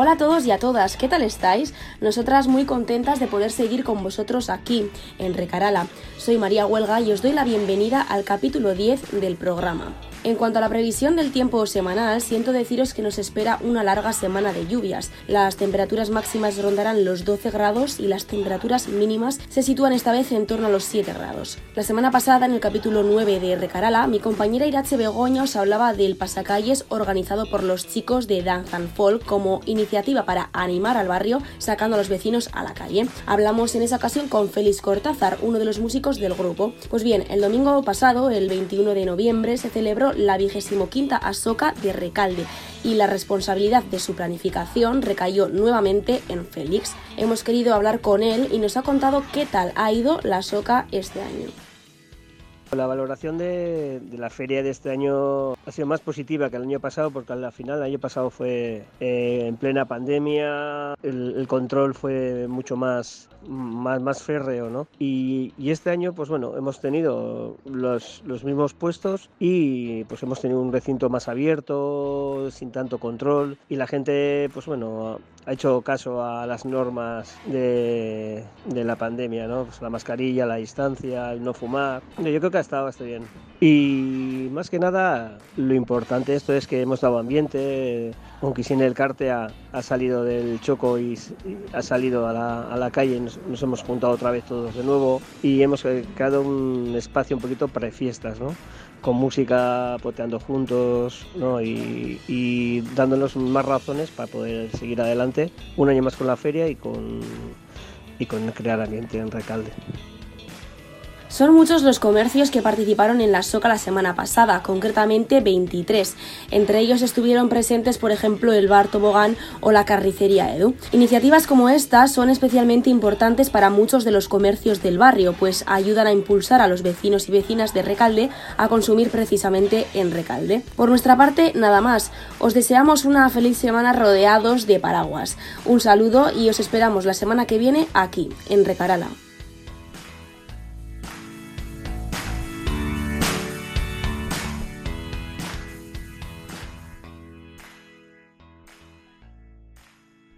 Hola a todos y a todas, ¿qué tal estáis? Nosotras muy contentas de poder seguir con vosotros aquí, en Recarala. Soy María Huelga y os doy la bienvenida al capítulo 10 del programa. En cuanto a la previsión del tiempo semanal, siento deciros que nos espera una larga semana de lluvias. Las temperaturas máximas rondarán los 12 grados y las temperaturas mínimas se sitúan esta vez en torno a los 7 grados. La semana pasada, en el capítulo 9 de Recarala, mi compañera Irache Begoña os hablaba del pasacalles organizado por los chicos de Dance Folk como iniciativa para animar al barrio sacando a los vecinos a la calle. Hablamos en esa ocasión con Félix Cortázar, uno de los músicos del grupo. Pues bien, el domingo pasado, el 21 de noviembre, se celebró la vigésimo quinta Asoca de Recalde y la responsabilidad de su planificación recayó nuevamente en Félix. Hemos querido hablar con él y nos ha contado qué tal ha ido la Asoca este año. La valoración de, la feria de este año ha sido más positiva que el año pasado porque al final el año pasado fue eh, en plena pandemia, el, control fue mucho más, más, más férreo, ¿no? Y, este año, pues bueno, hemos tenido los, los, mismos puestos y pues hemos tenido un recinto más abierto, sin tanto control y la gente, pues bueno, ha hecho caso a las normas de, de la pandemia, ¿no? Pues la mascarilla, la distancia, el no fumar. Yo creo que ha estado bien. Y más que nada, lo importante esto es que hemos dado ambiente, aunque sin el carte ha, ha, salido del choco y, ha salido a la, a la calle, nos, nos, hemos juntado otra vez todos de nuevo y hemos creado un espacio un poquito para fiestas, ¿no? con música poteando juntos ¿no? y, y, dándonos más razones para poder seguir adelante un año más con la feria y con, y con crear ambiente en Recalde. Son muchos los comercios que participaron en la SOCA la semana pasada, concretamente 23. Entre ellos estuvieron presentes, por ejemplo, el Bar Tobogán o la Carnicería Edu. Iniciativas como estas son especialmente importantes para muchos de los comercios del barrio, pues ayudan a impulsar a los vecinos y vecinas de Recalde a consumir precisamente en Recalde. Por nuestra parte, nada más. Os deseamos una feliz semana rodeados de paraguas. Un saludo y os esperamos la semana que viene aquí, en Recarala.